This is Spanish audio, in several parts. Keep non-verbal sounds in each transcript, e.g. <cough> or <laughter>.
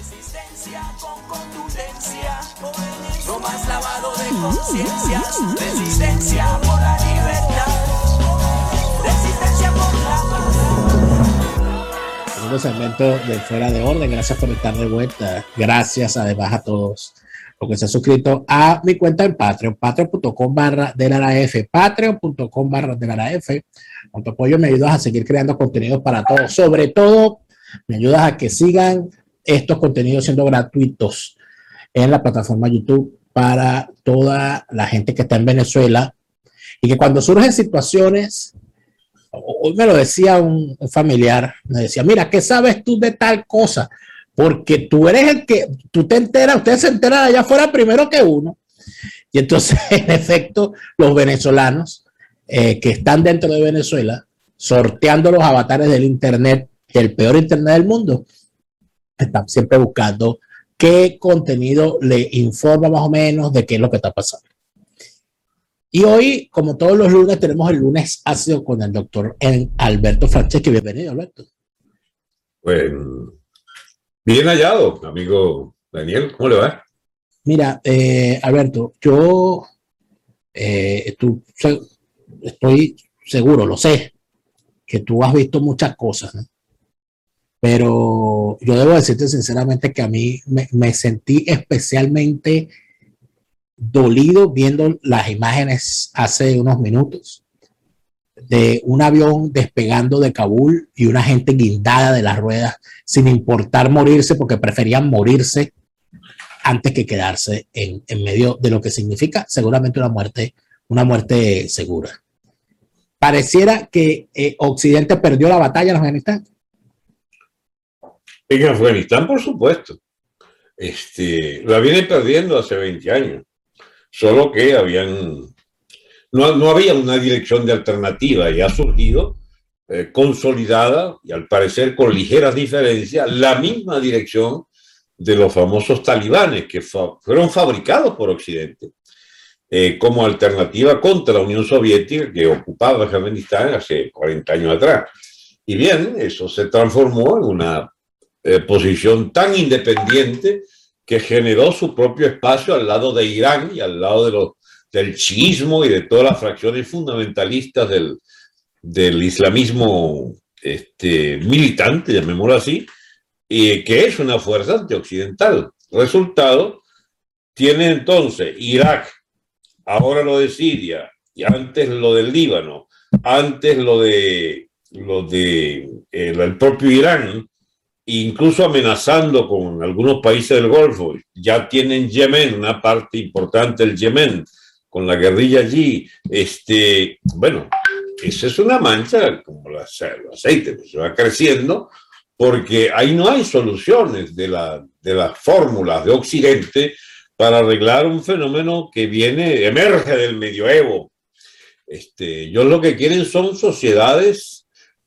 Resistencia con contundencia, no más lavado de conciencias. Resistencia por la libertad, resistencia por la paz. Segundo segmento de Fuera de Orden. Gracias por estar de vuelta. Gracias además a todos los que se han suscrito a mi cuenta en Patreon, patreon.com barra de la F, patreon.com barra de la F. Con tu apoyo me ayudas a seguir creando contenidos para todos. Sobre todo, me ayudas a que sigan estos contenidos siendo gratuitos en la plataforma YouTube para toda la gente que está en Venezuela y que cuando surgen situaciones, hoy me lo decía un, familiar, me decía, mira, ¿qué sabes tú de tal cosa? Porque tú eres el que, tú te enteras, ustedes se enteran allá afuera primero que uno. Y entonces, <laughs> en efecto, los venezolanos eh, que están dentro de Venezuela, sorteando los avatares del Internet, el peor Internet del mundo, están siempre buscando qué contenido le informa más o menos de qué es lo que está pasando. Y hoy, como todos los lunes, tenemos el lunes ácido con el doctor Alberto Franceschi. Bienvenido, Alberto. Bueno, bien hallado, amigo Daniel. ¿Cómo le va? Mira, eh, Alberto, yo eh, tú, estoy seguro, lo sé, que tú has visto muchas cosas, ¿no? Pero yo debo decirte sinceramente que a mí me, sentí especialmente dolido viendo las imágenes hace unos minutos de un avión despegando de Kabul y una gente guindada de las ruedas sin importar morirse porque preferían morirse antes que quedarse en, en medio de lo que significa seguramente una muerte, una muerte segura. Pareciera que eh, Occidente perdió la batalla en Afganistán. En Afganistán, por supuesto. Este, la viene perdiendo hace 20 años. Solo que habían. No, no había una dirección de alternativa y ha surgido eh, consolidada y al parecer con ligeras diferencias la misma dirección de los famosos talibanes que fa fueron fabricados por Occidente eh, como alternativa contra la Unión Soviética que ocupaba Afganistán hace 40 años atrás. Y bien, eso se transformó en una eh, posición tan independiente que generó su propio espacio al lado de Irán y al lado del chiismo y de todas las fracciones fundamentalistas del, islamismo este, militante, llamémoslo así, y que es una fuerza antioccidental. Resultado, tiene entonces Irak, ahora lo de Siria, y antes lo del Líbano, antes lo de, el propio Irán, incluso amenazando con algunos países del Golfo. Ya tienen Yemen, una parte importante del Yemen, con la guerrilla allí. Este, bueno, esa es una mancha, como el aceite, que se va creciendo, porque ahí no hay soluciones de, la, de las fórmulas de Occidente para arreglar un fenómeno que viene, emerge del medioevo. Este, ellos lo que quieren son sociedades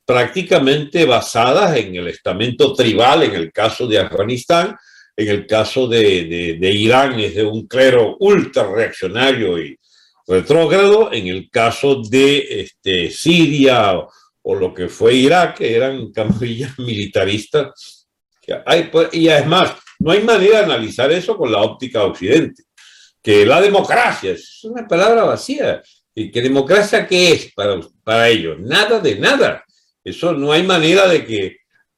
prácticamente basadas en el estamento tribal, en el caso de Afganistán, en el caso de, de, Irán es de un clero ultra reaccionario y retrógrado, en el caso de este, Siria o, lo que fue Irak, eran camarillas <laughs> militaristas. Hay, y además, no hay manera de analizar eso con la óptica de Occidente, que la democracia es una palabra vacía. ¿Y que democracia qué es para, para ellos? Nada de nada. Eso no hay manera de que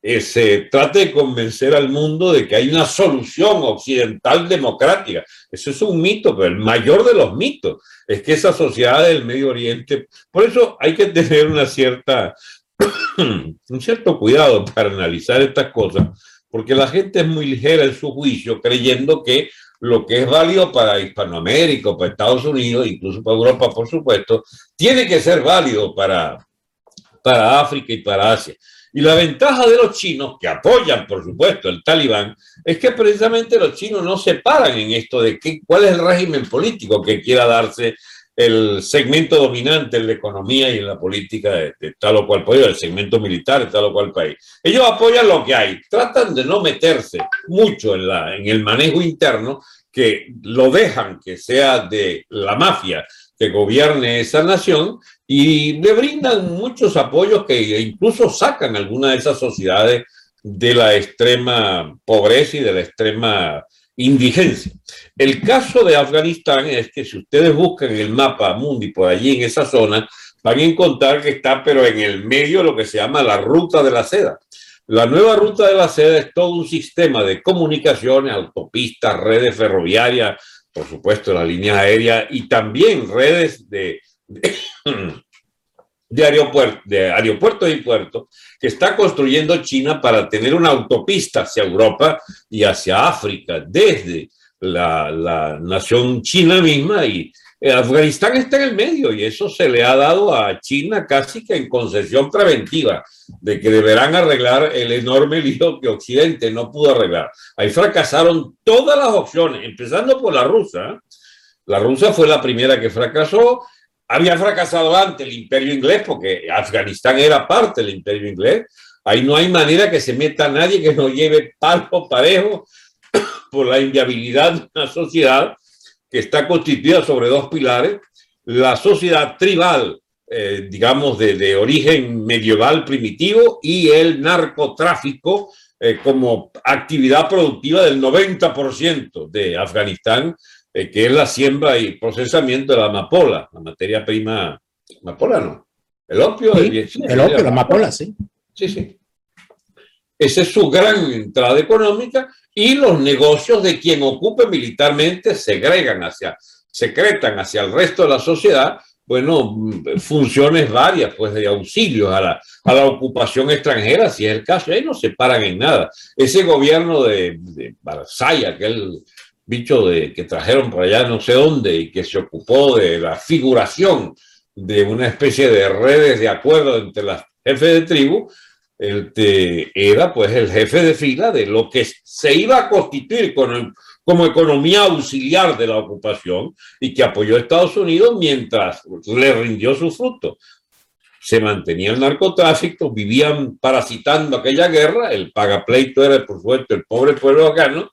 eh, se trate de convencer al mundo de que hay una solución occidental democrática. Eso es un mito, pero el mayor de los mitos es que esa sociedad del Medio Oriente, por eso hay que tener una cierta, <clears throat> un cierto cuidado para analizar estas cosas, porque la gente es muy ligera en su juicio, creyendo que lo que es válido para Hispanoamérica, para Estados Unidos, incluso para Europa, por supuesto, tiene que ser válido para, para África y para Asia. Y la ventaja de los chinos, que apoyan, por supuesto, el talibán, es que precisamente los chinos no se paran en esto de qué, cuál es el régimen político que quiera darse el segmento dominante en la economía y en la política de, tal o cual país, el segmento militar de tal o cual país. Ellos apoyan lo que hay, tratan de no meterse mucho en, la, en el manejo interno, que lo dejan que sea de la mafia que gobierne esa nación y le brindan muchos apoyos que incluso sacan algunas de esas sociedades de la extrema pobreza y de la extrema indigencia. El caso de Afganistán es que si ustedes buscan el mapa mundi por allí en esa zona, van a encontrar que está pero en el medio lo que se llama la ruta de la seda. La nueva ruta de la seda es todo un sistema de comunicaciones, autopistas, redes ferroviarias, por supuesto la línea aérea y también redes de, de, <clears throat> aeropuerto, de aeropuertos y puertos que está construyendo China para tener una autopista hacia Europa y hacia África desde la, la nación china misma y Afganistán está en el medio y eso se le ha dado a China casi que en concesión preventiva de que deberán arreglar el enorme lío que Occidente no pudo arreglar. Ahí fracasaron todas las opciones, empezando por la rusa. La rusa fue la primera que fracasó. Había fracasado antes el imperio inglés porque Afganistán era parte del imperio inglés. Ahí no hay manera que se meta nadie que no lleve palpo parejo <coughs> por la inviabilidad de una sociedad que está constituida sobre dos pilares, la sociedad tribal, eh, digamos, de, origen medieval primitivo y el narcotráfico eh, como actividad productiva del 90% de Afganistán, eh, que es la siembra y procesamiento de la amapola, la materia prima, amapola no, el opio. el opio, la amapola, sí. Sí, sí. Esa es su gran entrada económica y los negocios de quien ocupe militarmente segregan hacia, secretan hacia el resto de la sociedad, bueno, funciones varias, pues de auxilios a la, a la ocupación extranjera, si es el caso, ahí no se paran en nada. Ese gobierno de, de aquel bicho de, que trajeron por allá no sé dónde y que se ocupó de la figuración de una especie de redes de acuerdo entre las jefes de tribu, era pues el jefe de fila de lo que se iba a constituir con como economía auxiliar de la ocupación y que apoyó a Estados Unidos mientras le rindió su fruto. Se mantenía el narcotráfico, vivían parasitando aquella guerra, el pagapleito era por supuesto el pobre pueblo afgano,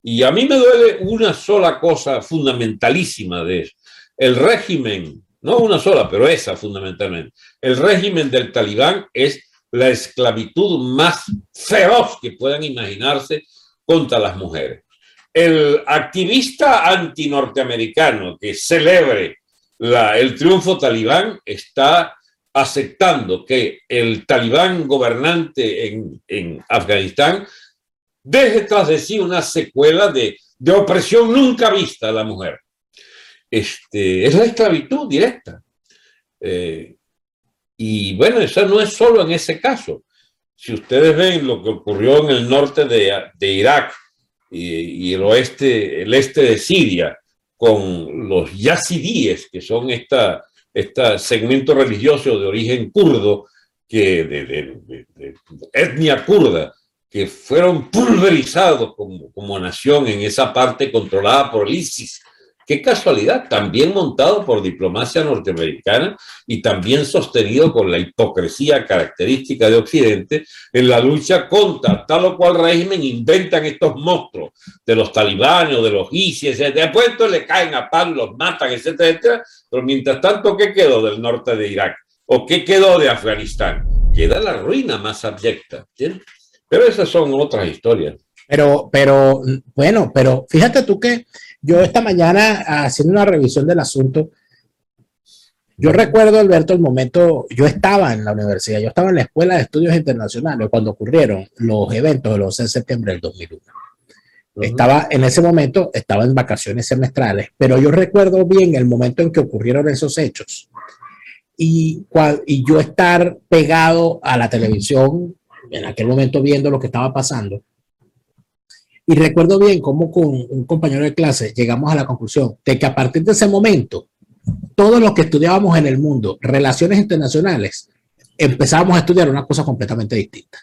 y a mí me duele una sola cosa fundamentalísima de eso. El régimen, no una sola, pero esa fundamentalmente, el régimen del talibán es la esclavitud más feroz que puedan imaginarse contra las mujeres. El activista antinorteamericano que celebre la, el triunfo talibán está aceptando que el talibán gobernante en, en Afganistán deje tras de sí una secuela de, de opresión nunca vista a la mujer. Este, es la esclavitud directa. Eh, y bueno, eso no es solo en ese caso. Si ustedes ven lo que ocurrió en el norte de, de Irak y, el oeste, el este de Siria, con los yazidíes, que son esta, este segmento religioso de origen kurdo, que de, etnia kurda, que fueron pulverizados como, como nación en esa parte controlada por el ISIS Qué casualidad, también montado por diplomacia norteamericana y también sostenido con la hipocresía característica de Occidente en la lucha contra tal o cual régimen, inventan estos monstruos de los talibanes de los ISIS, después le caen a palo, los matan, etcétera, etcétera. Pero mientras tanto, ¿qué quedó del norte de Irak? ¿O qué quedó de Afganistán? Queda la ruina más abyecta. Pero esas son otras historias. Pero, pero, bueno, pero fíjate tú que yo esta mañana, haciendo una revisión del asunto, yo recuerdo, Alberto, el momento, yo estaba en la universidad, yo estaba en la Escuela de Estudios Internacionales cuando ocurrieron los eventos del 11 de septiembre del 2001. Estaba en ese momento, estaba en vacaciones semestrales, pero yo recuerdo bien el momento en que ocurrieron esos hechos y, y yo estar pegado a la televisión en aquel momento viendo lo que estaba pasando y recuerdo bien cómo con un compañero de clase llegamos a la conclusión de que a partir de ese momento, todos los que estudiábamos en el mundo relaciones internacionales, empezábamos a estudiar una cosa completamente distinta.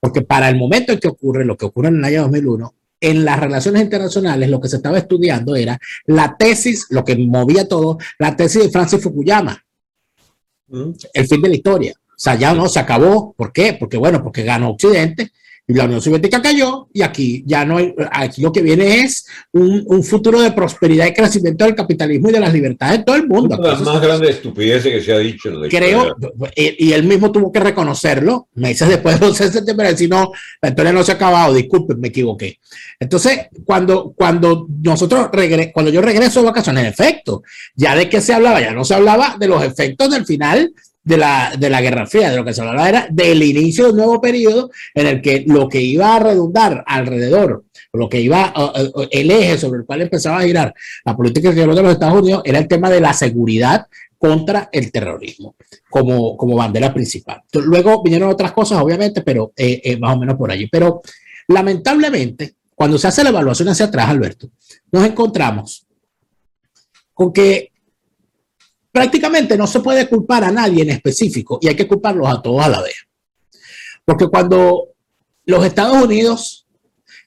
Porque para el momento en que ocurre lo que ocurre en el año 2001, en las relaciones internacionales lo que se estaba estudiando era la tesis, lo que movía todo, la tesis de Francis Fukuyama, mm. el fin de la historia. O sea, ya no se acabó. ¿Por qué? Porque bueno, porque ganó Occidente y la Unión Soviética cayó y aquí ya no hay, aquí lo que viene es un, un futuro de prosperidad y crecimiento del capitalismo y de las libertades de todo el mundo. Una de las más grandes estupideces que se ha dicho. En la creo, y, y, él mismo tuvo que reconocerlo, meses después <laughs> de 11 de septiembre, decir, no, la historia no se ha acabado, disculpen, me equivoqué. Entonces, cuando, cuando nosotros regre cuando yo regreso de vacaciones, en efecto, ya de qué se hablaba, ya no se hablaba de los efectos del final de la, de la Guerra Fría, de lo que se hablaba era del inicio de un nuevo periodo en el que lo que iba a redundar alrededor, lo que iba, el eje sobre el cual empezaba a girar la política exterior de los Estados Unidos era el tema de la seguridad contra el terrorismo como, como bandera principal. Luego vinieron otras cosas, obviamente, pero eh, más o menos por allí. Pero lamentablemente, cuando se hace la evaluación hacia atrás, Alberto, nos encontramos con que prácticamente no se puede culpar a nadie en específico y hay que culparlos a todos a la vez. Porque cuando los Estados Unidos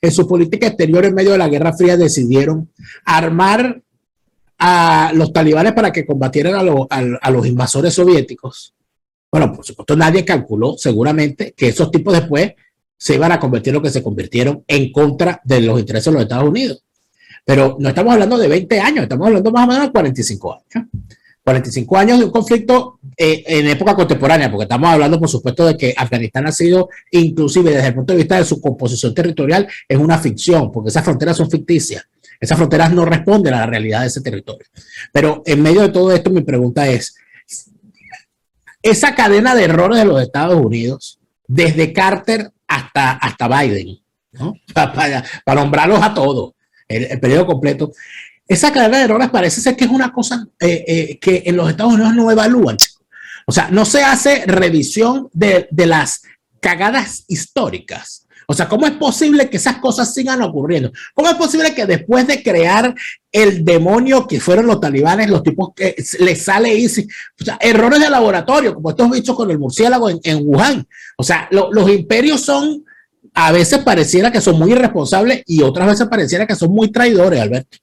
en su política exterior en medio de la Guerra Fría decidieron armar a los talibanes para que combatieran a, los invasores soviéticos, bueno, por supuesto nadie calculó seguramente que esos tipos después se iban a convertir en lo que se convirtieron en contra de los intereses de los Estados Unidos. Pero no estamos hablando de 20 años, estamos hablando más o menos de 45 años. 45 años de un conflicto eh, en época contemporánea, porque estamos hablando, por supuesto, de que Afganistán ha sido, inclusive desde el punto de vista de su composición territorial, es una ficción, porque esas fronteras son ficticias. Esas fronteras no responden a la realidad de ese territorio. Pero en medio de todo esto, mi pregunta es, esa cadena de errores de los Estados Unidos, desde Carter hasta, hasta Biden, <laughs> para, nombrarlos a todos, el periodo completo, esa cadena de errores parece ser que es una cosa eh, eh, que en los Estados Unidos no evalúan. O sea, no se hace revisión de, de, las cagadas históricas. O sea, ¿cómo es posible que esas cosas sigan ocurriendo? ¿Cómo es posible que después de crear el demonio que fueron los talibanes, los tipos que les sale easy, o sea, errores de laboratorio, como estos bichos con el murciélago en, Wuhan? O sea, lo, los imperios son, a veces pareciera que son muy irresponsables y otras veces pareciera que son muy traidores, Alberto.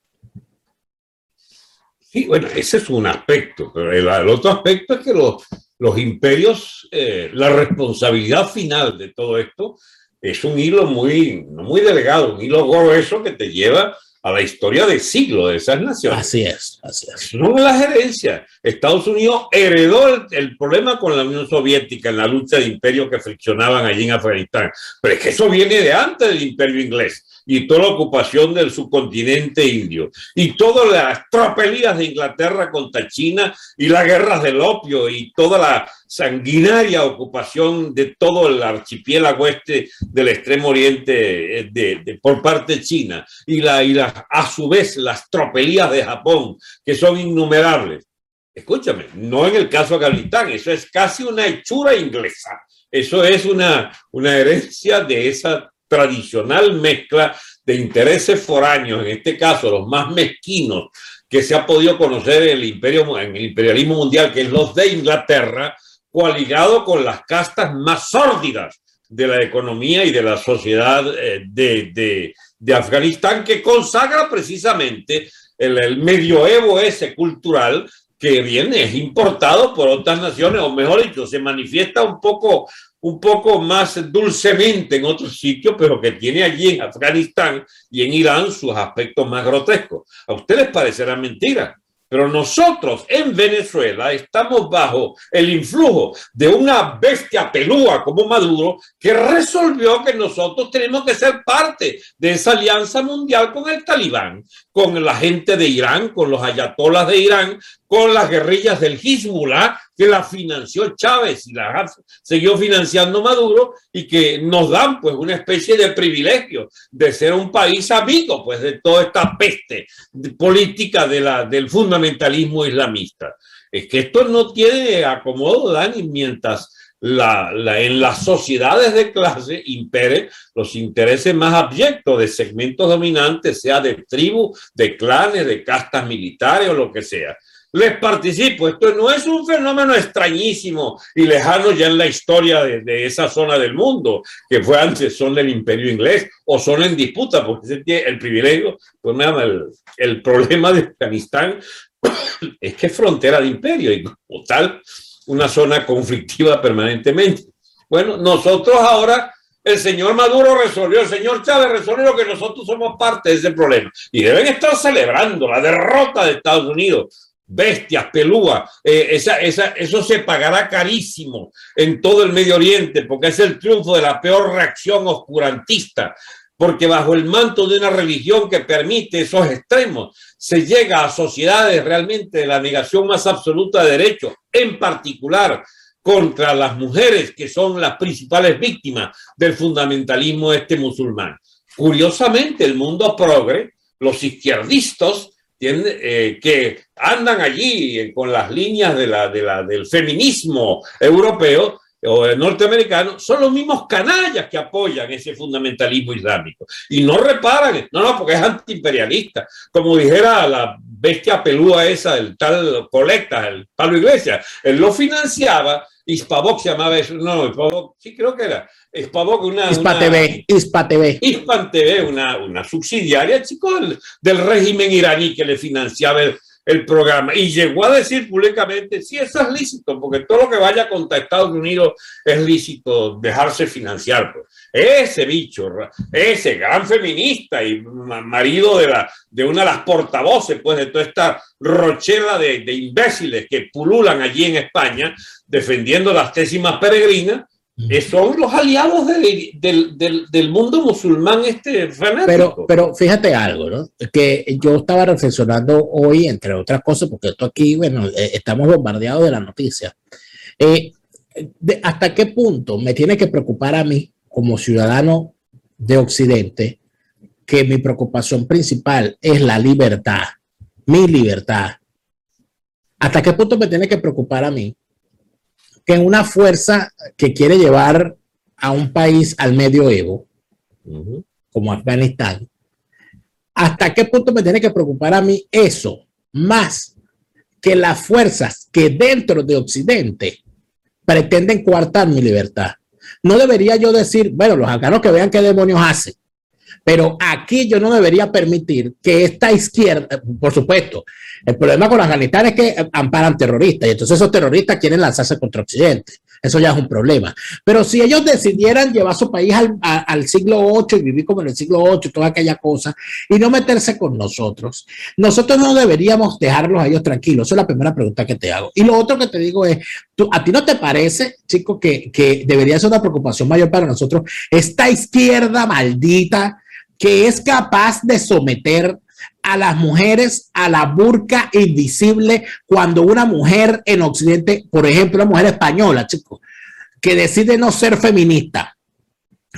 Sí, bueno, ese es un aspecto, pero el, otro aspecto es que los, los imperios, eh, la responsabilidad final de todo esto es un hilo muy, muy delgado, un hilo grueso que te lleva a la historia de siglo de esas naciones. Así es, así es. No es la gerencia. Estados Unidos heredó el, el, problema con la Unión Soviética en la lucha de imperios que friccionaban allí en Afganistán. Pero es que eso viene de antes del imperio inglés y toda la ocupación del subcontinente indio y todas las tropelías de Inglaterra contra China y las guerras del opio y toda la sanguinaria ocupación de todo el archipiélago este del extremo oriente eh, de, por parte de China y, la, y la, a su vez las tropelías de Japón que son innumerables. Escúchame, no en el caso de Afganistán, eso es casi una hechura inglesa. Eso es una, una herencia de esa tradicional mezcla de intereses foráneos, en este caso los más mezquinos que se ha podido conocer en el, imperio, en el imperialismo mundial, que es los de Inglaterra, coaligado con las castas más sórdidas de la economía y de la sociedad eh, de, de, de Afganistán, que consagra precisamente el, el medioevo ese cultural que viene, es importado por otras naciones, o mejor dicho, se manifiesta un poco un poco más dulcemente en otros sitios, pero que tiene allí en Afganistán y en Irán sus aspectos más grotescos. A ustedes parecerá mentira, pero nosotros en Venezuela estamos bajo el influjo de una bestia pelúa como Maduro que resolvió que nosotros tenemos que ser parte de esa alianza mundial con el talibán, con la gente de Irán, con los ayatolas de Irán, con las guerrillas del Hezbollah que la financió Chávez y la siguió financiando Maduro y que nos dan pues una especie de privilegio de ser un país amigo pues de toda esta peste política de la, del fundamentalismo islamista. Es que esto no tiene acomodo, Dani, mientras la, en las sociedades de clase impere los intereses más abyectos de segmentos dominantes, sea de tribu, de clanes, de castas militares o lo que sea les participo. Esto no es un fenómeno extrañísimo y lejano ya en la historia de, esa zona del mundo, que fue antes son del imperio inglés o son en disputa, porque el privilegio, pues nada, el, el problema de Afganistán <coughs> es que es frontera de imperio y como tal, una zona conflictiva permanentemente. Bueno, nosotros ahora el señor Maduro resolvió, el señor Chávez resolvió que nosotros somos parte de ese problema. Y deben estar celebrando la derrota de Estados Unidos. Bestias, pelúas, eh, esa, esa, eso se pagará carísimo en todo el Medio Oriente porque es el triunfo de la peor reacción oscurantista porque bajo el manto de una religión que permite esos extremos, se llega a sociedades realmente de la negación más absoluta de derechos, en particular contra las mujeres que son las principales víctimas del fundamentalismo este musulmán. Curiosamente, el mundo progre, los izquierdistas eh, que andan allí con las líneas de la, de la, del feminismo europeo, o norteamericano son los mismos canallas que apoyan ese fundamentalismo islámico. Y no reparan, no, no, porque es antiimperialista, como dijera la bestia pelúa esa, el tal Colecta, el Pablo Iglesias, él lo financiaba, Hispavox se llamaba eso, no, Hispavox, sí creo que era, Hispavox, una... Hispa TV, Hispa TV. Hispan TV, una, una subsidiaria, chico, del, del régimen iraní que le financiaba el, el programa y llegó a decir públicamente, sí, eso es lícito, porque todo lo que vaya contra Estados Unidos es lícito dejarse financiar. Pues. Ese bicho, ese gran feminista y marido de, la, de una de las portavoces pues, de toda esta rochela de, de imbéciles que pululan allí en España defendiendo las tésimas peregrinas, son los aliados del, mundo musulmán este fanático. Pero, pero fíjate algo, ¿no? Que yo estaba reflexionando hoy, entre otras cosas, porque esto aquí, bueno, eh, estamos bombardeados de la noticia. Eh, ¿Hasta qué punto me tiene que preocupar a mí, como ciudadano de Occidente, que mi preocupación principal es la libertad, mi libertad? ¿Hasta qué punto me tiene que preocupar a mí que una fuerza que quiere llevar a un país al medioevo, como Afganistán, ¿hasta qué punto me tiene que preocupar a mí eso más que las fuerzas que dentro de Occidente pretenden coartar mi libertad? No debería yo decir, bueno, los afganos que vean qué demonios hacen. Pero aquí yo no debería permitir que esta izquierda, por supuesto, el problema con Afganistán es que amparan terroristas y entonces esos terroristas quieren lanzarse contra Occidente. Eso ya es un problema. Pero si ellos decidieran llevar su país al, siglo VIII y vivir como en el siglo VIII, toda aquella cosa, y no meterse con nosotros, nosotros no deberíamos dejarlos a ellos tranquilos. Esa es la primera pregunta que te hago. Y lo otro que te digo es, ¿a ti no te parece, chico, que, que debería ser una preocupación mayor para nosotros esta izquierda maldita? Que es capaz de someter a las mujeres a la burca invisible cuando una mujer en Occidente, por ejemplo, una mujer española, chicos, que decide no ser feminista,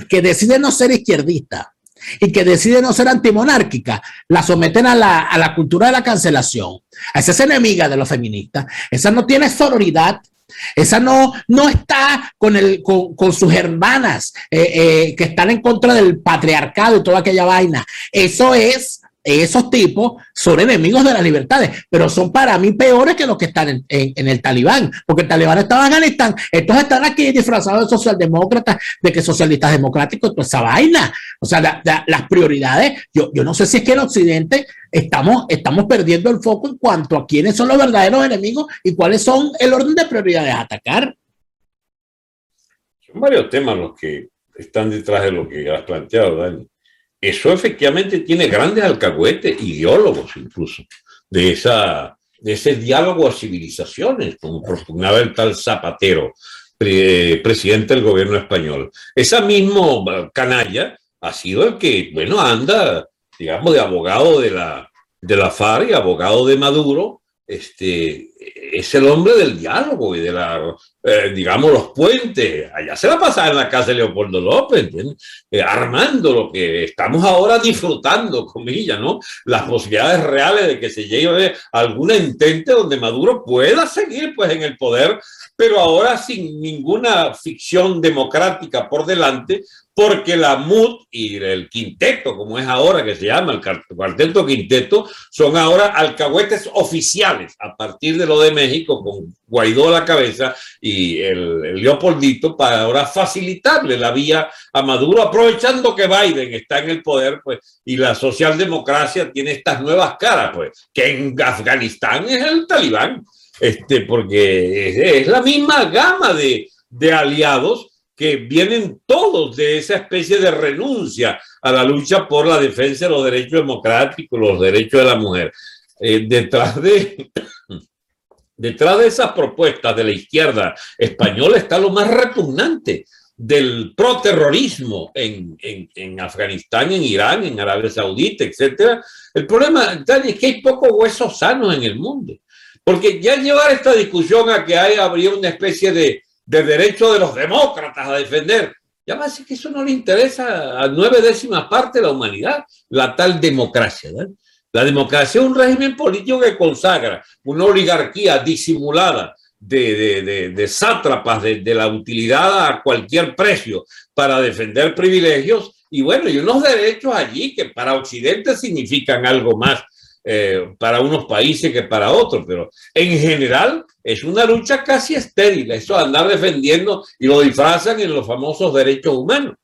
que decide no ser izquierdista y que decide no ser antimonárquica, la someten a la, a la cultura de la cancelación. Esa es enemiga de los feministas. Esa no tiene sororidad, esa no, no está con, el, con, sus hermanas eh, eh, que están en contra del patriarcado y toda aquella vaina. Eso es, esos tipos son enemigos de las libertades, pero son para mí peores que los que están en, el talibán, porque el talibán estaba en Afganistán, estos están aquí disfrazados de socialdemócratas, de que socialistas democráticos, toda esa vaina. O sea, las prioridades, yo, yo no sé si es que en Occidente estamos, estamos perdiendo el foco en cuanto a quiénes son los verdaderos enemigos y cuáles son el orden de prioridades a atacar. Son varios temas los que están detrás de lo que has planteado, Dani. Eso efectivamente tiene grandes alcahuetes, ideólogos incluso, de, esa, de ese diálogo a civilizaciones, como propugnaba el tal Zapatero, presidente del gobierno español. Esa mismo canalla ha sido el que, bueno, anda digamos, de abogado de la, de la y abogado de Maduro, este, es el hombre del diálogo y de la, eh, digamos, los puentes. Allá se va a pasar en la casa de Leopoldo López, eh, armando lo que estamos ahora disfrutando, comillas, ¿no? Las posibilidades reales de que se llegue a alguna intente donde Maduro pueda seguir, pues, en el poder, pero ahora sin ninguna ficción democrática por delante, porque la MUD y el quinteto, como es ahora que se llama el cuarteto quinteto, son ahora alcahuetes oficiales a partir de lo de México, con Guaidó a la cabeza y el, Leopoldito, para ahora facilitarle la vía a Maduro, aprovechando que Biden está en el poder, pues, y la socialdemocracia tiene estas nuevas caras, pues, que en Afganistán es el talibán, este, porque es, la misma gama de, de aliados que vienen todos de esa especie de renuncia a la lucha por la defensa de los derechos democráticos, los derechos de la mujer. Eh, detrás de <coughs> detrás de esas propuestas de la izquierda española está lo más repugnante del proterrorismo en, en, en Afganistán, en Irán, en Arabia Saudita, etcétera. El problema es que hay pocos huesos sanos en el mundo. Porque ya llevar esta discusión a que hay, habría una especie de, de derecho de los demócratas a defender, ya va a decir que eso no le interesa a nueve décimas parte de la humanidad, la tal democracia. La democracia es un régimen político que consagra una oligarquía disimulada de, de, sátrapas de, de, la utilidad a cualquier precio para defender privilegios y bueno, y unos derechos allí que para Occidente significan algo más eh, para unos países que para otros, pero en general es una lucha casi estéril, eso andar defendiendo y lo disfrazan en los famosos derechos humanos.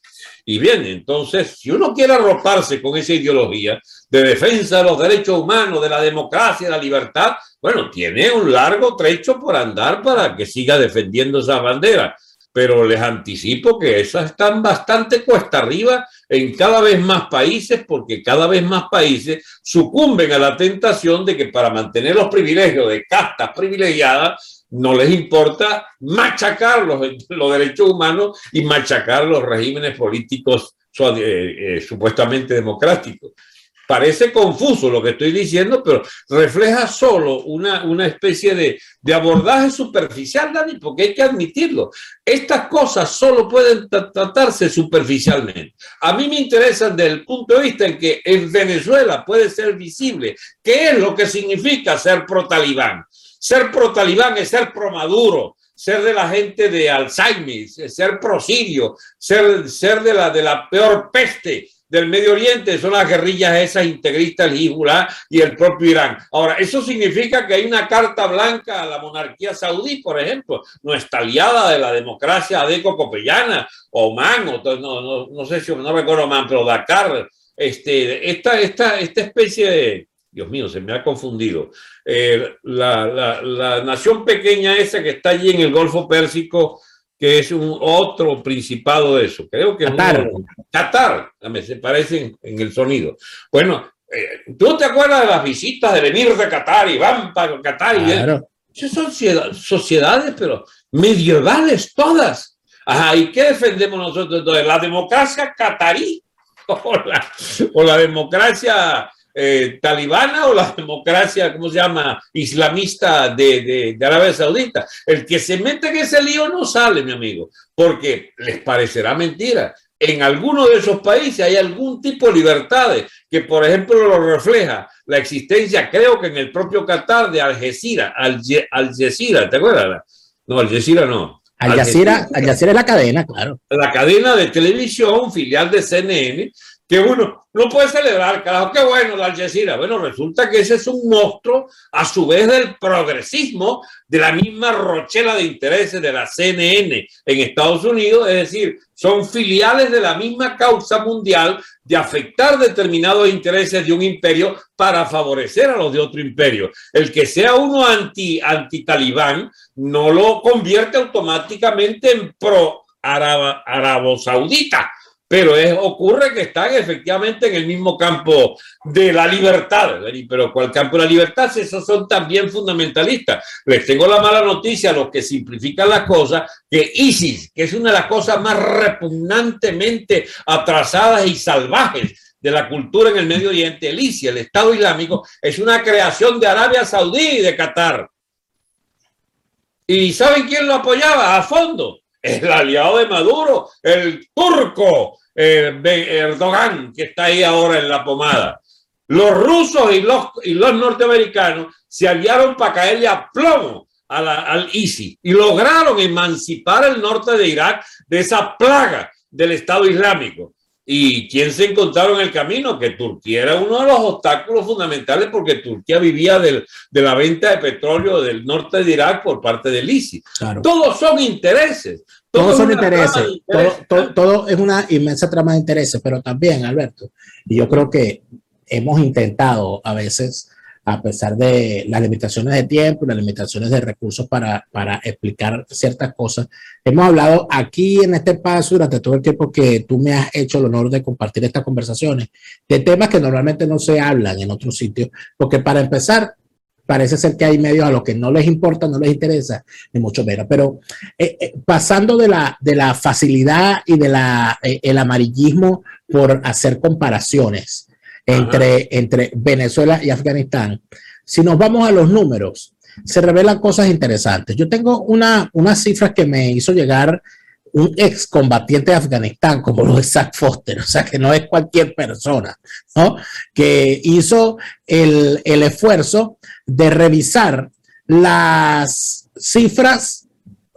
Y bien, entonces, si uno quiere arroparse con esa ideología de defensa de los derechos humanos, de la democracia, de la libertad, bueno, tiene un largo trecho por andar para que siga defendiendo esa bandera. Pero les anticipo que esas están bastante cuesta arriba en cada vez más países, porque cada vez más países sucumben a la tentación de que para mantener los privilegios de castas privilegiadas, no les importa machacar los, <laughs> los derechos humanos y machacar los regímenes políticos eh, eh, supuestamente democráticos. Parece confuso lo que estoy diciendo, pero refleja solo una, una especie de, de, abordaje superficial, Dani, porque hay que admitirlo. Estas cosas solo pueden tratarse superficialmente. A mí me interesan desde el punto de vista en que en Venezuela puede ser visible qué es lo que significa ser pro-talibán ser pro-talibán es ser pro-maduro, ser de la gente de Alzheimer, ser pro-sirio, ser, ser de, la, de la peor peste del Medio Oriente, son las guerrillas esas integristas, el Hezbollah y el propio Irán. Ahora, eso significa que hay una carta blanca a la monarquía saudí, por ejemplo, nuestra aliada de la democracia adeco-copellana, Oman, o no, no, no sé si no recuerdo Oman, pero Dakar, este, esta, esta, esta especie de Dios mío, se me ha confundido. Eh, la, la, la, nación pequeña esa que está allí en el Golfo Pérsico, que es un otro principado de eso. Creo que Qatar. Qatar, me se parecen en el sonido. Bueno, eh, ¿tú te acuerdas de las visitas de venir de Qatar y van para Qatar? Claro. Y, son sociedades, pero medievales todas. Ajá, ¿y qué defendemos nosotros entonces? ¿La democracia catarí <laughs> o la, o la democracia eh, talibana o la democracia, ¿cómo se llama?, islamista de, de, de, Arabia Saudita. El que se mete en ese lío no sale, mi amigo, porque les parecerá mentira. En alguno de esos países hay algún tipo de libertades que, por ejemplo, lo refleja la existencia, creo que en el propio Qatar, de Al Jazeera, Al, Al Jazeera, ¿te acuerdas? No, Al Jazeera no. Al Jazeera, Al Jazeera es la cadena, claro. La cadena de televisión, filial de CNN, que uno no puede celebrar, carajo, qué bueno la Algeciras. Bueno, resulta que ese es un monstruo, a su vez, del progresismo, de la misma rochela de intereses de la CNN en Estados Unidos, es decir, son filiales de la misma causa mundial de afectar determinados intereses de un imperio para favorecer a los de otro imperio. El que sea uno anti, anti talibán no lo convierte automáticamente en pro arabo saudita pero es, ocurre que están efectivamente en el mismo campo de la libertad. Pero ¿cuál campo de la libertad? Esos son también fundamentalistas. Les tengo la mala noticia a los que simplifican las cosas, que ISIS, que es una de las cosas más repugnantemente atrasadas y salvajes de la cultura en el Medio Oriente, el ISIS, el Estado Islámico, es una creación de Arabia Saudí y de Qatar. ¿Y saben quién lo apoyaba? A fondo el aliado de Maduro, el turco eh, Erdogan, que está ahí ahora en la pomada. Los rusos y los, y los norteamericanos se aliaron para caerle a plomo al ISIS y lograron emancipar el norte de Irak de esa plaga del Estado Islámico. ¿Y quién se encontraron en el camino? Que Turquía era uno de los obstáculos fundamentales porque Turquía vivía del, de la venta de petróleo del norte de Irak por parte del ISIS. Claro. Todos son intereses. Todos son intereses. Todo, todo, todo, es una inmensa trama de intereses, pero también, Alberto, y yo creo que hemos intentado a veces a pesar de las limitaciones de tiempo y las limitaciones de recursos para, para explicar ciertas cosas. Hemos hablado aquí en este espacio durante todo el tiempo que tú me has hecho el honor de compartir estas conversaciones de temas que normalmente no se hablan en otros sitios, porque para empezar, parece ser que hay medios a los que no les importa, no les interesa, ni mucho menos. Pero eh, eh, pasando de la, de la facilidad y del de el amarillismo por hacer comparaciones entre, entre Venezuela y Afganistán, si nos vamos a los números, se revelan cosas interesantes. Yo tengo una, unas cifras que me hizo llegar un excombatiente de Afganistán, como lo es Zach Foster, <laughs> o sea que no es cualquier persona, ¿no? Que hizo el, el esfuerzo de revisar las cifras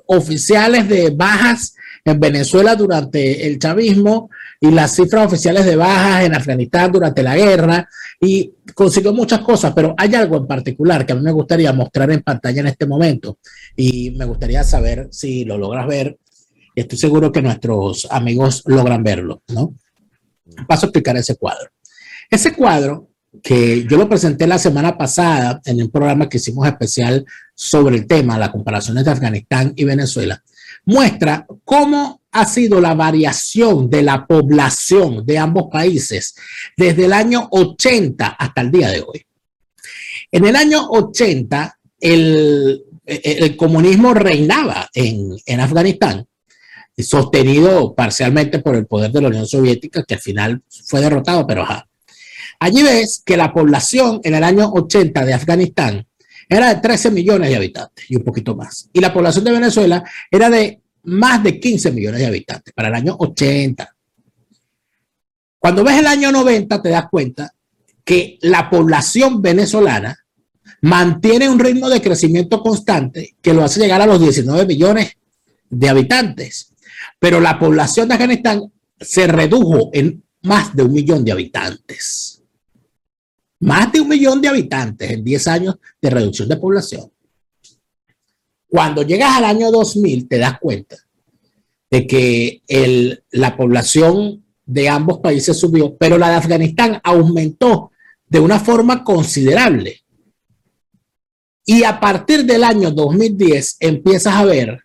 oficiales de bajas en Venezuela durante el chavismo y las cifras oficiales de bajas en Afganistán durante la guerra y consiguió muchas cosas, pero hay algo en particular que a mí me gustaría mostrar en pantalla en este momento y me gustaría saber si lo logras ver estoy seguro que nuestros amigos logran verlo, ¿no? Paso a explicar ese cuadro. Ese cuadro que yo lo presenté la semana pasada en un programa que hicimos especial sobre el tema, la comparación entre Afganistán y Venezuela, muestra cómo ha sido la variación de la población de ambos países desde el año 80 hasta el día de hoy. En el año 80, el, comunismo reinaba en, en Afganistán sostenido parcialmente por el poder de la Unión Soviética, que al final fue derrotado, pero ajá. Allí ves que la población en el año 80 de Afganistán era de 13 millones de habitantes y un poquito más. Y la población de Venezuela era de más de 15 millones de habitantes para el año 80. Cuando ves el año 90 te das cuenta que la población venezolana mantiene un ritmo de crecimiento constante que lo hace llegar a los 19 millones de habitantes pero la población de Afganistán se redujo en más de un millón de habitantes. Más de un millón de habitantes en 10 años de reducción de población. Cuando llegas al año 2000 te das cuenta de que la población de ambos países subió, pero la de Afganistán aumentó de una forma considerable. Y a partir del año 2010 empiezas a ver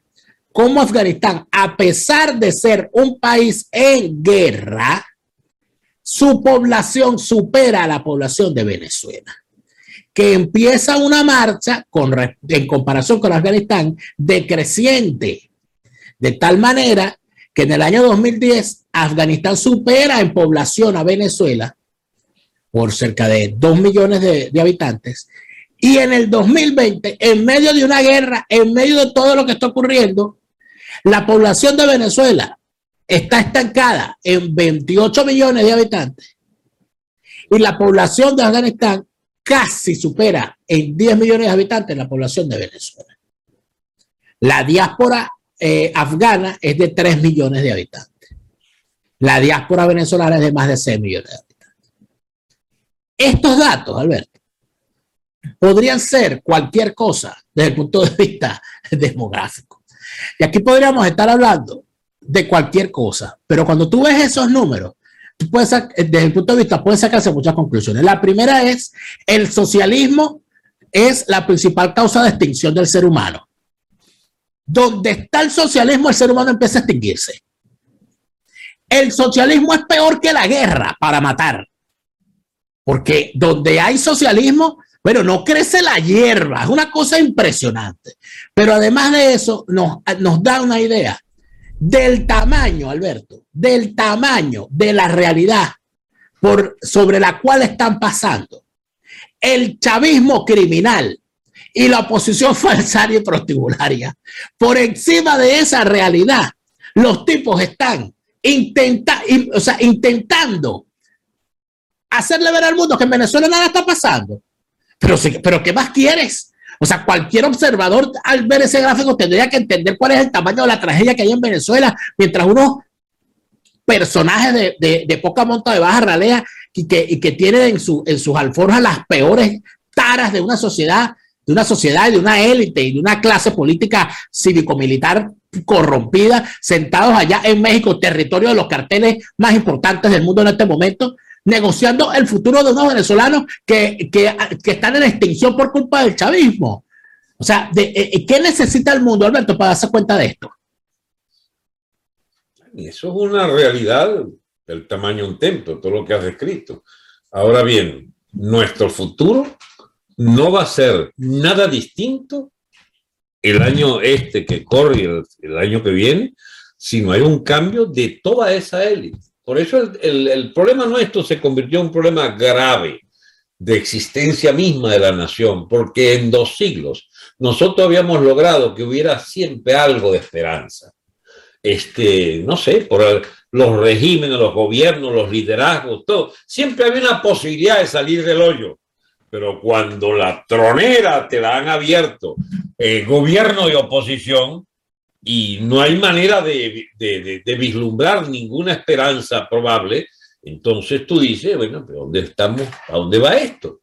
cómo Afganistán, a pesar de ser un país en guerra, su población supera a la población de Venezuela, que empieza una marcha con, en comparación con Afganistán decreciente, de tal manera que en el año 2010 Afganistán supera en población a Venezuela por cerca de 2 millones de, de habitantes. Y en el 2020, en medio de una guerra, en medio de todo lo que está ocurriendo, la población de Venezuela está estancada en 28 millones de habitantes. Y la población de Afganistán casi supera en 10 millones de habitantes la población de Venezuela. La diáspora eh, afgana es de 3 millones de habitantes. La diáspora venezolana es de más de 6 millones de habitantes. Estos datos, Alberto, podrían ser cualquier cosa desde el punto de vista demográfico. Y aquí podríamos estar hablando de cualquier cosa, pero cuando tú ves esos números, puedes, desde el punto de vista, puedes sacarse muchas conclusiones. La primera es, el socialismo es la principal causa de extinción del ser humano. Donde está el socialismo, el ser humano empieza a extinguirse. El socialismo es peor que la guerra para matar. Porque donde hay socialismo, bueno, no crece la hierba, es una cosa impresionante. Pero además de eso, nos, nos da una idea del tamaño, Alberto, del tamaño de la realidad por, sobre la cual están pasando el chavismo criminal y la oposición <laughs> falsaria y prostibularia. Por encima de esa realidad, los tipos están intenta, o sea, intentando hacerle ver al mundo que en Venezuela nada está pasando pero, pero ¿qué más quieres? O sea, cualquier observador al ver ese gráfico tendría que entender cuál es el tamaño de la tragedia que hay en Venezuela, mientras unos personajes de, poca monta de baja ralea y que, y que tienen en, su, en sus alforjas las peores taras de una sociedad, de una sociedad, de una élite y de una clase política cívico-militar corrompida, sentados allá en México, territorio de los carteles más importantes del mundo en este momento, negociando el futuro de unos venezolanos que, que, que están en extinción por culpa del chavismo. O sea, eh, eh, ¿qué necesita el mundo, Alberto, para darse cuenta de esto? Eso es una realidad del tamaño de un templo, todo lo que has descrito. Ahora bien, nuestro futuro no va a ser nada distinto el año este que corre el, el año que viene, si no hay un cambio de toda esa élite. Por eso el, el, problema nuestro se convirtió en un problema grave de existencia misma de la nación, porque en dos siglos nosotros habíamos logrado que hubiera siempre algo de esperanza. Este, no sé, por los regímenes, los gobiernos, los liderazgos, todo, siempre había una posibilidad de salir del hoyo. Pero cuando la tronera te la han abierto, eh, gobierno y oposición, y no hay manera de, vislumbrar ninguna esperanza probable, entonces tú dices, bueno, pero ¿dónde estamos? ¿A dónde va esto?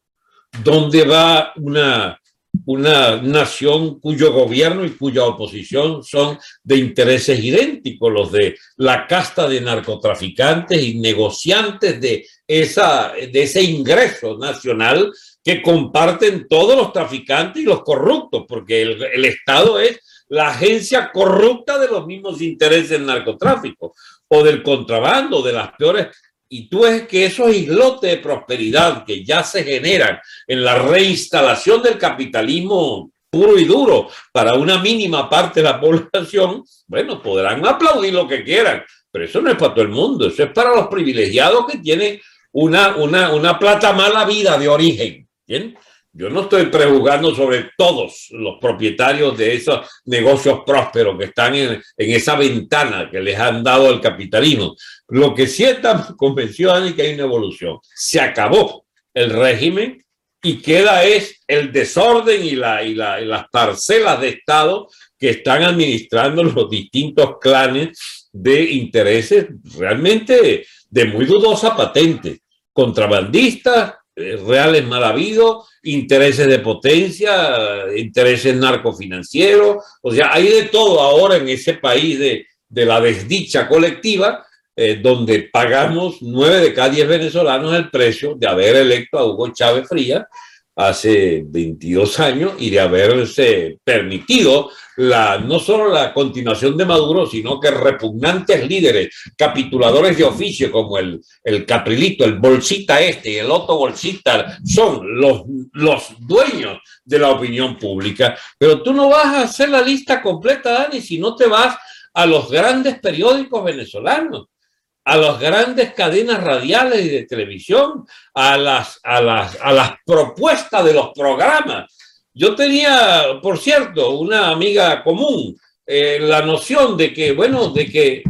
¿Dónde va una, una nación cuyo gobierno y cuya oposición son de intereses idénticos, los de la casta de narcotraficantes y negociantes de, esa, de ese ingreso nacional que comparten todos los traficantes y los corruptos, porque el, el Estado es la agencia corrupta de los mismos intereses del narcotráfico o del contrabando, de las peores y tú ves que esos islotes de prosperidad que ya se generan en la reinstalación del capitalismo puro y duro para una mínima parte de la <laughs> población, bueno, podrán aplaudir lo que quieran, pero eso no es para todo el mundo, eso es para los privilegiados que tienen una, una, una plata mala vida de origen. ¿bien? Yo no estoy prejuzgando sobre todos los propietarios de esos negocios prósperos que están en, en, esa ventana que les han dado el capitalismo. Lo que sí estamos <laughs> convencidos es que hay una evolución. Se acabó el régimen y queda es el desorden y, la, y, la, y las parcelas de Estado que están administrando los distintos clanes de intereses realmente de muy dudosa patente, contrabandistas, reales mal habidos, intereses de potencia, intereses narcofinancieros, o sea, hay de todo ahora en ese país de, de la desdicha colectiva, eh, donde pagamos nueve de cada diez venezolanos el precio de haber electo a Hugo Chávez Fría hace 22 años y de haberse permitido la, no solo la continuación de Maduro, sino que repugnantes líderes, capituladores de oficio como el, el Caprilito, el Bolsita este y el Otto Bolsita, son los, los dueños de la opinión pública. Pero tú no vas a hacer la lista completa, Dani, si no te vas a los grandes periódicos venezolanos a las grandes cadenas radiales y de televisión, a las, a las, a las propuestas de los programas. Yo tenía, por cierto, una amiga común, eh, la noción de que, bueno, de que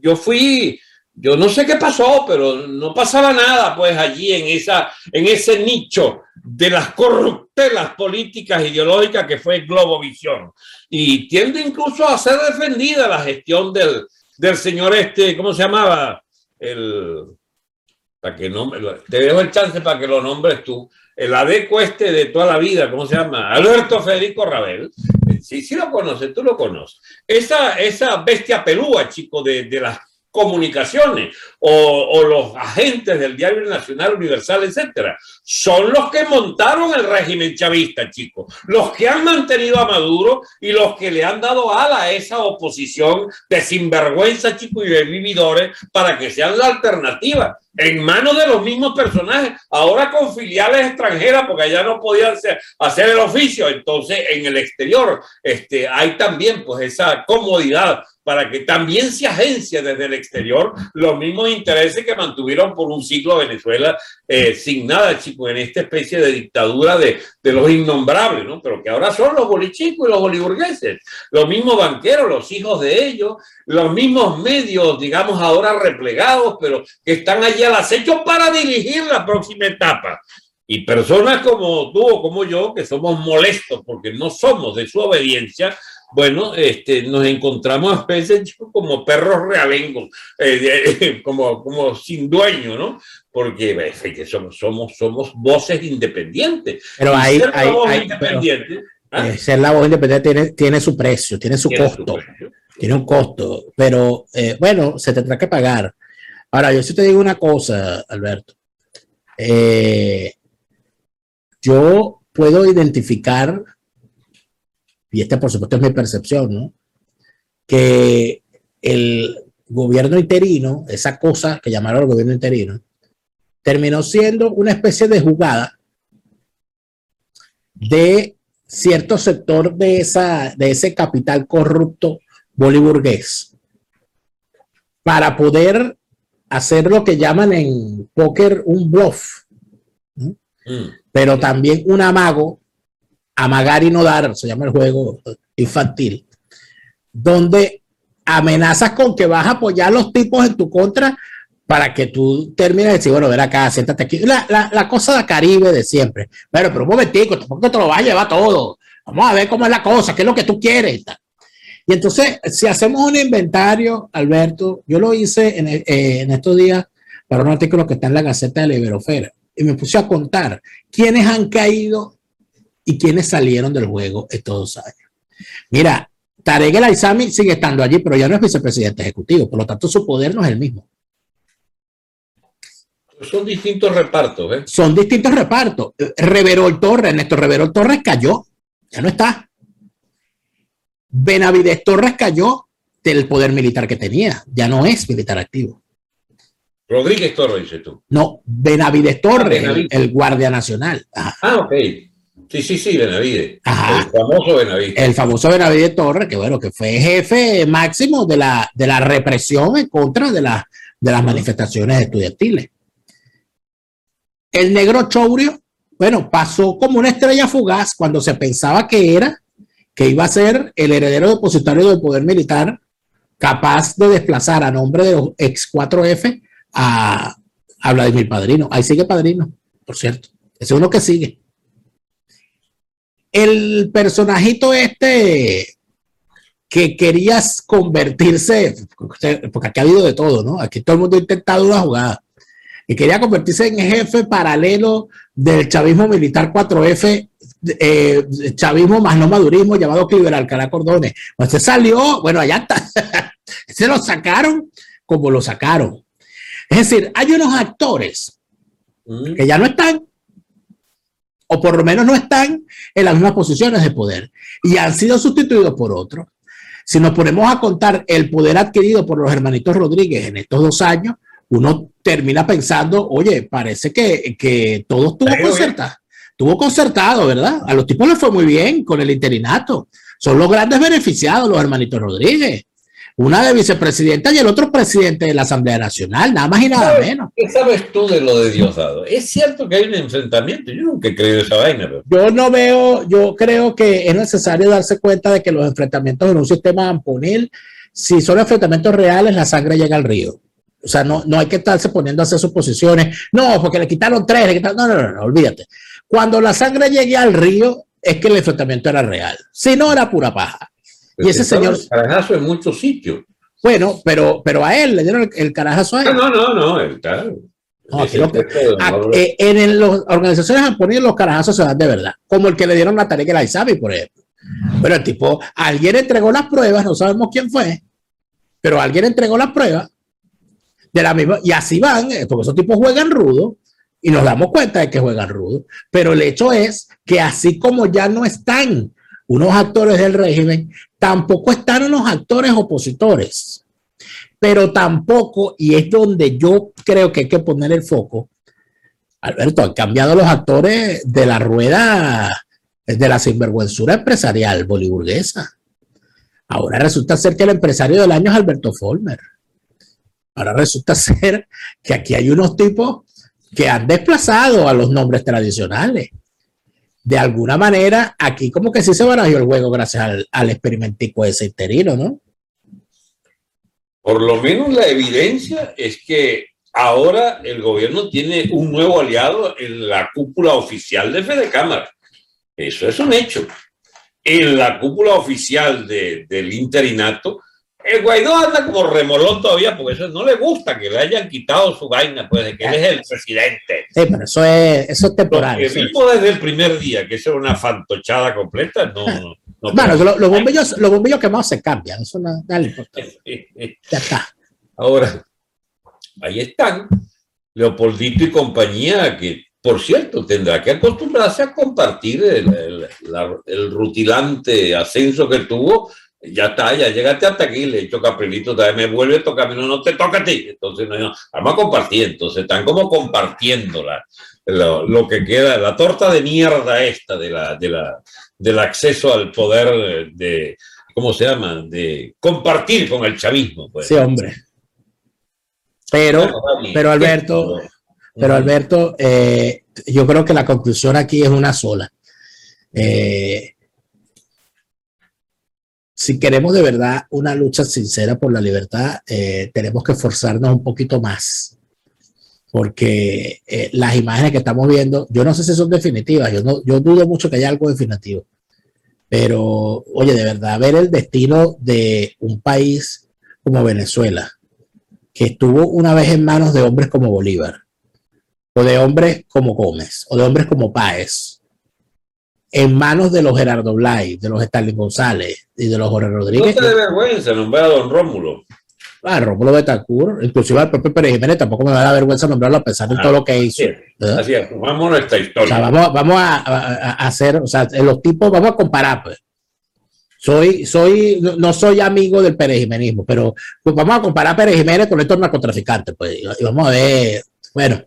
yo fui, yo no sé qué pasó, pero no pasaba nada, pues allí en, esa, en ese nicho de las corruptelas políticas ideológicas que fue Globovisión. Y tiende incluso a ser defendida la gestión del, del señor este, ¿cómo se llamaba? El, para que no, te dejo el chance para que lo nombres tú, el adeco este de toda la vida, ¿cómo se llama? Alberto Federico Rabel. Sí, sí lo conoces, tú lo conoces. Esa, esa bestia pelúa, chico, de, de las comunicaciones o, o, los agentes del Diario Nacional Universal, etcétera, son los que montaron el régimen chavista, chicos, los que han mantenido a Maduro y los que le han dado ala a esa oposición de sinvergüenza, chicos, y de vividores para que sean la alternativa. En manos de los mismos personajes, ahora con filiales extranjeras, porque allá no podían ser, hacer el oficio, entonces en el exterior este, hay también pues esa comodidad para que también se agencia desde el exterior los mismos intereses que mantuvieron por un siglo Venezuela eh, sin nada, chicos, en esta especie de dictadura de, de, los innombrables, ¿no? Pero que ahora son los bolichicos y los boliburgueses, los mismos banqueros, los hijos de ellos, los mismos medios, digamos, ahora replegados, pero que están allí al acecho para dirigir la próxima etapa. Y personas como tú o como yo, que somos molestos porque no somos de su obediencia, bueno, este, nos encontramos a veces como perros realengos, eh, <laughs> como, como sin dueño, ¿no? Porque es que somos, somos, somos voces independientes. Pero hay, ser hay, hay independiente, pero, ¿ah? ser la voz independiente tiene, tiene su precio, tiene su tiene costo, su tiene un costo, pero eh, bueno, se tendrá que pagar. Ahora, yo sí te digo una cosa, Alberto. Eh, yo puedo identificar, y esta por supuesto es mi percepción, ¿no? que el gobierno interino, esa cosa que llamaron el gobierno interino, terminó siendo una especie de jugada de cierto sector de, esa, de ese capital corrupto boliburgués para poder hacer lo que llaman en póker un bluff, mm. pero también un amago, amagar y no dar, se llama el juego infantil, donde amenazas con que vas a apoyar a los tipos en tu contra para que tú termines de decir, bueno, ven acá, siéntate aquí. La, la, cosa de Caribe de siempre. Pero, pero un momentico, tampoco te lo vas a llevar todo. Vamos a ver cómo es la cosa, qué es lo que tú quieres. Y entonces, si hacemos un inventario, Alberto, yo lo hice en, eh, en estos días para un artículo que está en la Gaceta de la Iberofera y me puse a contar quiénes han caído y quiénes salieron del juego estos dos años. Mira, Tarek El Aizami sigue estando allí, pero ya no es vicepresidente ejecutivo, por lo tanto su poder no es el mismo. Son distintos repartos, ¿eh? Son distintos repartos. Reverol Torres, Néstor Reverol Torres cayó, ya no está. Benavides Torres cayó del poder militar que tenía, ya no es militar activo. Rodríguez Torres, dices tú. No, Benavides Torres, El, Guardia Nacional. Ah, ok. Sí, sí, sí, Benavides. El famoso Benavides. El famoso Benavides Torres, que bueno, que fue jefe máximo de la, de la represión en contra de, de las manifestaciones estudiantiles. El negro Chourio, bueno, pasó como una estrella fugaz cuando se pensaba que era, que iba a ser el heredero depositario del poder militar, capaz de desplazar a nombre de los ex 4F a, a Vladimir Padrino. Ahí sigue Padrino, por cierto. Ese es uno que sigue. El personajito este que querías convertirse, porque aquí ha habido de todo, ¿no? Aquí todo el mundo ha intentado una jugada y quería convertirse en jefe paralelo del chavismo militar 4F, eh, chavismo más no madurismo, llamado Cliver Alcalá Cordones. Pues se salió, bueno, allá está, <laughs> se lo sacaron como lo sacaron. Es decir, hay unos actores mm. que ya no están, o por lo menos no están en las mismas posiciones de poder, y han sido sustituidos por otros. Si nos ponemos a contar el poder adquirido por los hermanitos Rodríguez en estos dos años, uno termina pensando, oye, parece que, que todo estuvo concertado, estuvo concertado, ¿verdad? A los tipos les fue muy bien con el interinato. Son los grandes beneficiados, los hermanitos Rodríguez. Una de vicepresidenta y el otro presidente de la Asamblea Nacional, nada más y nada menos. ¿Qué sabes tú de lo de Diosdado? Es cierto que hay un enfrentamiento, yo nunca he creído esa vaina. Yo no veo, yo creo que es necesario darse cuenta de que los enfrentamientos en un sistema amponil, si son enfrentamientos reales, la sangre llega al río. O sea, no, no hay que estarse poniendo a hacer suposiciones. No, porque le quitaron tres, le quitaron... No, no, no, no, olvídate. Cuando la sangre llegue al río, es que el enfrentamiento era real. Si no, era pura paja. Y ese señor. Carajazo en muchos sitios. Bueno, pero, pero a él le dieron el, carajazo a él. No, no, no, él está. No, eh, en las organizaciones japonesas los carajazos se dan de verdad, como el que le dieron a Tarek El Aizabi, por ejemplo. Pero el tipo, alguien entregó las pruebas, no sabemos quién fue, pero alguien entregó las pruebas de la misma, y así van, eh, porque esos tipos juegan rudo y nos damos cuenta de que juegan rudo. Pero el hecho es que así como ya no están unos actores del régimen, tampoco están unos actores opositores. Pero tampoco, y es donde yo creo que hay que poner el foco, Alberto, han cambiado los actores de la rueda de la sinvergüenzura empresarial boliburguesa. Ahora resulta ser que el empresario del año es Alberto Folmer. Ahora resulta <laughs> ser que aquí hay unos tipos que han desplazado a los nombres tradicionales. De alguna manera, aquí como que sí se barajó el juego gracias al, al experimentico ese interino, ¿no? Por lo menos la evidencia es que ahora el gobierno tiene un nuevo aliado en la cúpula oficial de Fede Cámara. Eso es un hecho. En la cúpula oficial del interinato el Guaidó anda como remolón todavía porque eso no le gusta que le hayan quitado su vaina, pues de que él es el presidente. Sí, pero eso es, eso es temporal. El mismo desde el primer día, que eso es una fantochada completa, no. no, bueno, <laughs> los, bombillos, los bombillos quemados se cambian, eso no, da importancia. <laughs> ya está. Ahora, ahí están Leopoldito y compañía, que por cierto tendrá que acostumbrarse a compartir el, rutilante ascenso que tuvo. Ya está, ya llegaste hasta aquí, le he hecho caprilito, también me vuelve a tocar, no, no te toca a ti. Entonces, no, vamos a compartir. Entonces, están como compartiéndola. Lo, lo, que queda, la torta de mierda esta de la, de la, del acceso al poder de, ¿cómo se llama? De compartir con el chavismo. Pues. Sí, hombre. Pero, pero Alberto, pero Alberto, eh, yo creo que la conclusión aquí es una sola. Eh, si queremos de verdad una lucha sincera por la libertad, eh, tenemos que esforzarnos un poquito más. Porque las imágenes que estamos viendo, yo no sé si son definitivas, yo, no, yo dudo mucho que haya algo definitivo. Pero, oye, de verdad, ver el destino de un país como Venezuela, que estuvo una vez en manos de hombres como Bolívar, o de hombres como Gómez, o de hombres como Páez, en manos de los Gerardo Blay, de los Stalin González y de los Jorge Rodríguez. No te de vergüenza nombrar a don Rómulo. Ah, Rómulo Betancourt, inclusive al propio Pérez Jiménez, tampoco me da vergüenza nombrarlo a pesar de todo lo que hizo. Así es, vamos a esta historia. vamos, vamos a, hacer, o sea, los tipos, vamos a comparar, pues. Soy, soy, no soy amigo del perejimenismo, pero pues vamos a comparar a Pérez Jiménez con estos narcotraficantes, pues, y vamos a ver, bueno,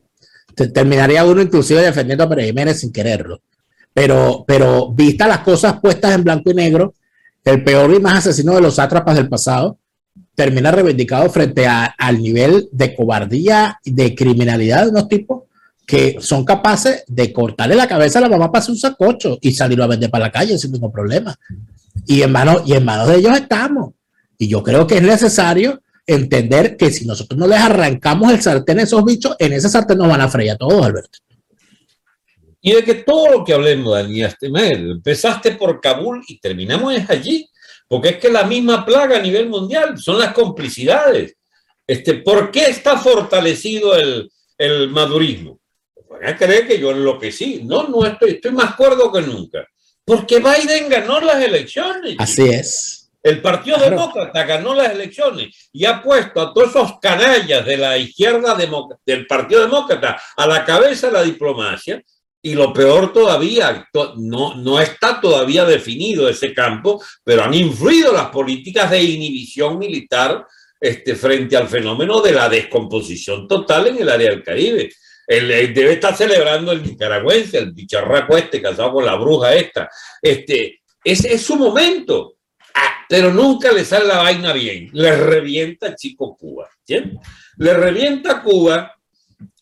terminaría uno inclusive defendiendo a Pérez Jiménez sin quererlo. Pero, pero vista las cosas puestas en blanco y negro, el peor y más asesino de los sátrapas del pasado termina reivindicado frente a, al nivel de cobardía y de criminalidad de unos tipos que son capaces de cortarle la cabeza a la mamá para hacer un sacocho y salirlo a vender para la calle sin ningún problema. Y en manos, y en manos de ellos estamos. Y yo creo que es necesario entender que si nosotros no les arrancamos el sartén a esos bichos, en ese sartén nos van a freír a todos, Alberto. Y de que todo lo que hablemos, Dani empezaste por Kabul y terminamos es allí, porque es que la misma plaga a nivel mundial son las complicidades. Este, ¿Por qué está fortalecido el, el madurismo? Van a creer que yo enloquecí. No, no estoy, estoy más cuerdo que nunca. Porque Biden ganó las elecciones. Así es. El Partido Demócrata ganó las elecciones y ha puesto a todos esos canallas de la izquierda del Partido Demócrata a la cabeza de la diplomacia. Y lo peor todavía, no, no está todavía definido ese campo, pero han influido las políticas de inhibición militar este, frente al fenómeno de la descomposición total en el área del Caribe. Él, debe estar celebrando el nicaragüense, el bicharraco este, casado con la bruja esta. Este, ese es su momento. Ah, pero nunca le sale la vaina bien. Le revienta el chico Cuba. Le revienta Cuba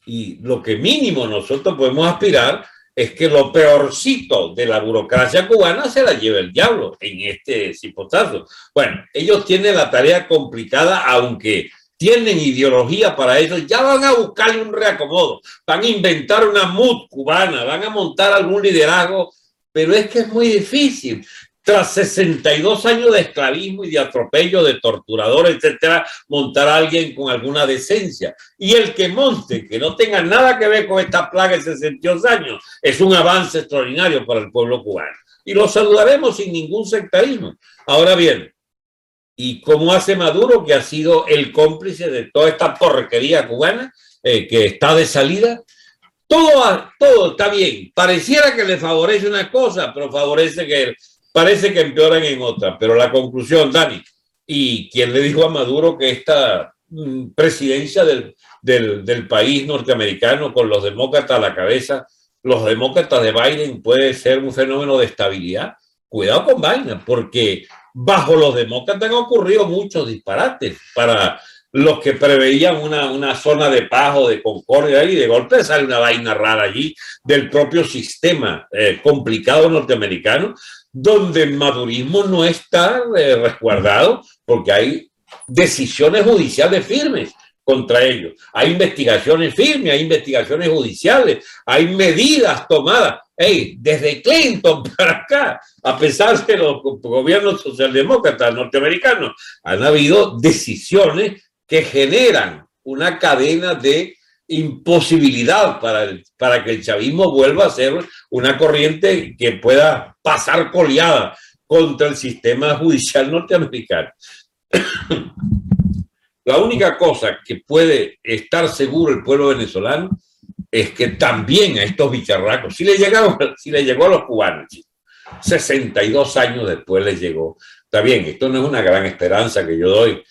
y lo que mínimo nosotros podemos aspirar es que lo peorcito de la burocracia cubana se la lleve el diablo en este cipotazo. Bueno, ellos tienen la tarea complicada, aunque tienen ideología para eso, ya van a buscarle un reacomodo, van a inventar una MUD cubana, van a montar algún liderazgo, pero es que es muy difícil. Tras 62 años de esclavismo y de atropello, de torturadores, etcétera, montar a alguien con alguna decencia. Y el que monte, que no tenga nada que ver con esta plaga de 62 años, es un avance extraordinario para el pueblo cubano. Y lo saludaremos sin ningún sectarismo. Ahora bien, y cómo hace Maduro, que ha sido el cómplice de toda esta porquería cubana eh, que está de salida. Todo, todo está bien. Pareciera que le favorece una cosa, pero favorece que parece que empeoran en otra. Pero la conclusión, Dani, y quien le dijo a Maduro que esta mm, presidencia del, del, del país norteamericano con los demócratas a la cabeza, los demócratas de Biden puede ser un fenómeno de estabilidad. Cuidado con Biden, porque bajo los demócratas han ocurrido muchos disparates para los que preveían una, una zona de paz o de concordia y de golpe sale una vaina rara allí del propio sistema eh, complicado norteamericano, donde el madurismo no está eh, resguardado porque hay decisiones judiciales firmes contra ellos. Hay investigaciones firmes, hay investigaciones judiciales, hay medidas tomadas. Desde Clinton <laughs> para acá, a pesar de los gobiernos socialdemócratas norteamericanos, han habido decisiones que generan una cadena de imposibilidad para, para que el chavismo vuelva a ser una corriente que pueda pasar coleada contra el sistema judicial norteamericano. <coughs> La única cosa que puede estar seguro el pueblo venezolano es que también a estos bicharracos, si le, llegaron, <laughs> si le llegó a los cubanos, 62 años después les llegó. Está bien, esto no es una gran esperanza que yo doy.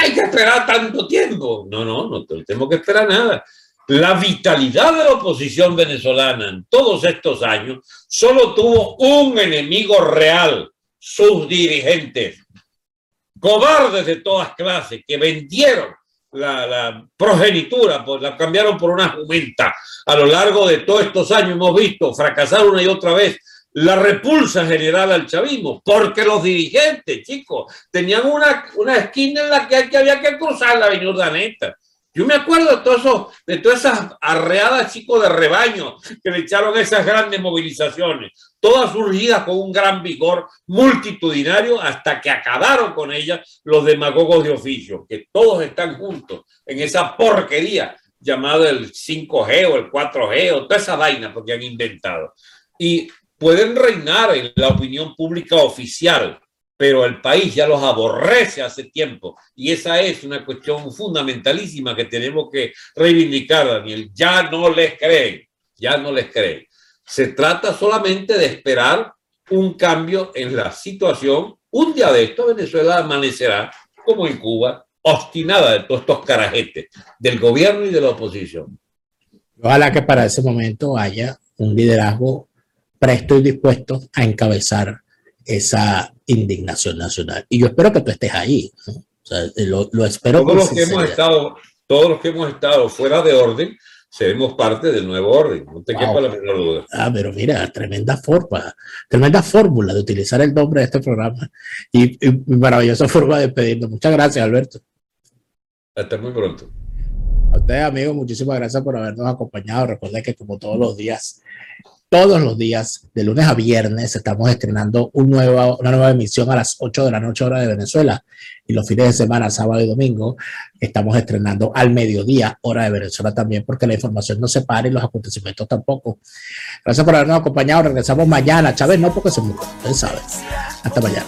Hay que esperar tanto tiempo. No, no, no tenemos que esperar nada. La vitalidad de la oposición venezolana en todos estos años solo tuvo un enemigo real, sus dirigentes, cobardes de todas clases, que vendieron la, progenitura, pues la cambiaron por una jumenta. A lo largo de todos estos años hemos visto fracasar una y otra vez la repulsa general al chavismo, porque los dirigentes, chicos, tenían una, una esquina en la que, había que cruzar la avenida Neta. Yo me acuerdo de, todo eso, de todas esas arreadas, chicos, de rebaño que le echaron esas grandes movilizaciones, todas surgidas con un gran vigor multitudinario hasta que acabaron con ellas los demagogos de oficio, que todos están juntos en esa porquería llamada el 5G o el 4G o toda esa vaina porque han inventado. Y pueden reinar en la opinión pública oficial, pero el país ya los aborrece hace tiempo y esa es una cuestión fundamentalísima que tenemos que reivindicar, Daniel. Ya no les creen, ya no les creen. Se trata solamente de esperar un cambio en la situación. Un día de esto Venezuela amanecerá como en Cuba, obstinada de todos estos carajetes del gobierno y de la oposición. Ojalá que para ese momento haya un liderazgo presto y dispuesto a encabezar esa indignación nacional. Y yo espero que tú estés ahí. lo, espero. Todos los, que hemos estado, todos los que hemos estado fuera de orden, seremos parte del nuevo orden. No te quepa la menor duda. Ah, pero mira, tremenda forma, tremenda fórmula de utilizar el nombre de este programa y, maravillosa forma de pedirlo. Muchas gracias, Alberto. Hasta muy pronto. A ustedes, amigos, muchísimas gracias por habernos acompañado. Recuerden que como todos los días todos los días, de lunes a viernes, estamos estrenando una nueva emisión a las 8 de la noche hora de Venezuela. Y los fines de semana, sábado y domingo, estamos estrenando al mediodía hora de Venezuela también, porque la información no se para y los acontecimientos tampoco. Gracias por habernos acompañado. Regresamos mañana. Chávez, no porque se murió, ustedes saben. Hasta mañana.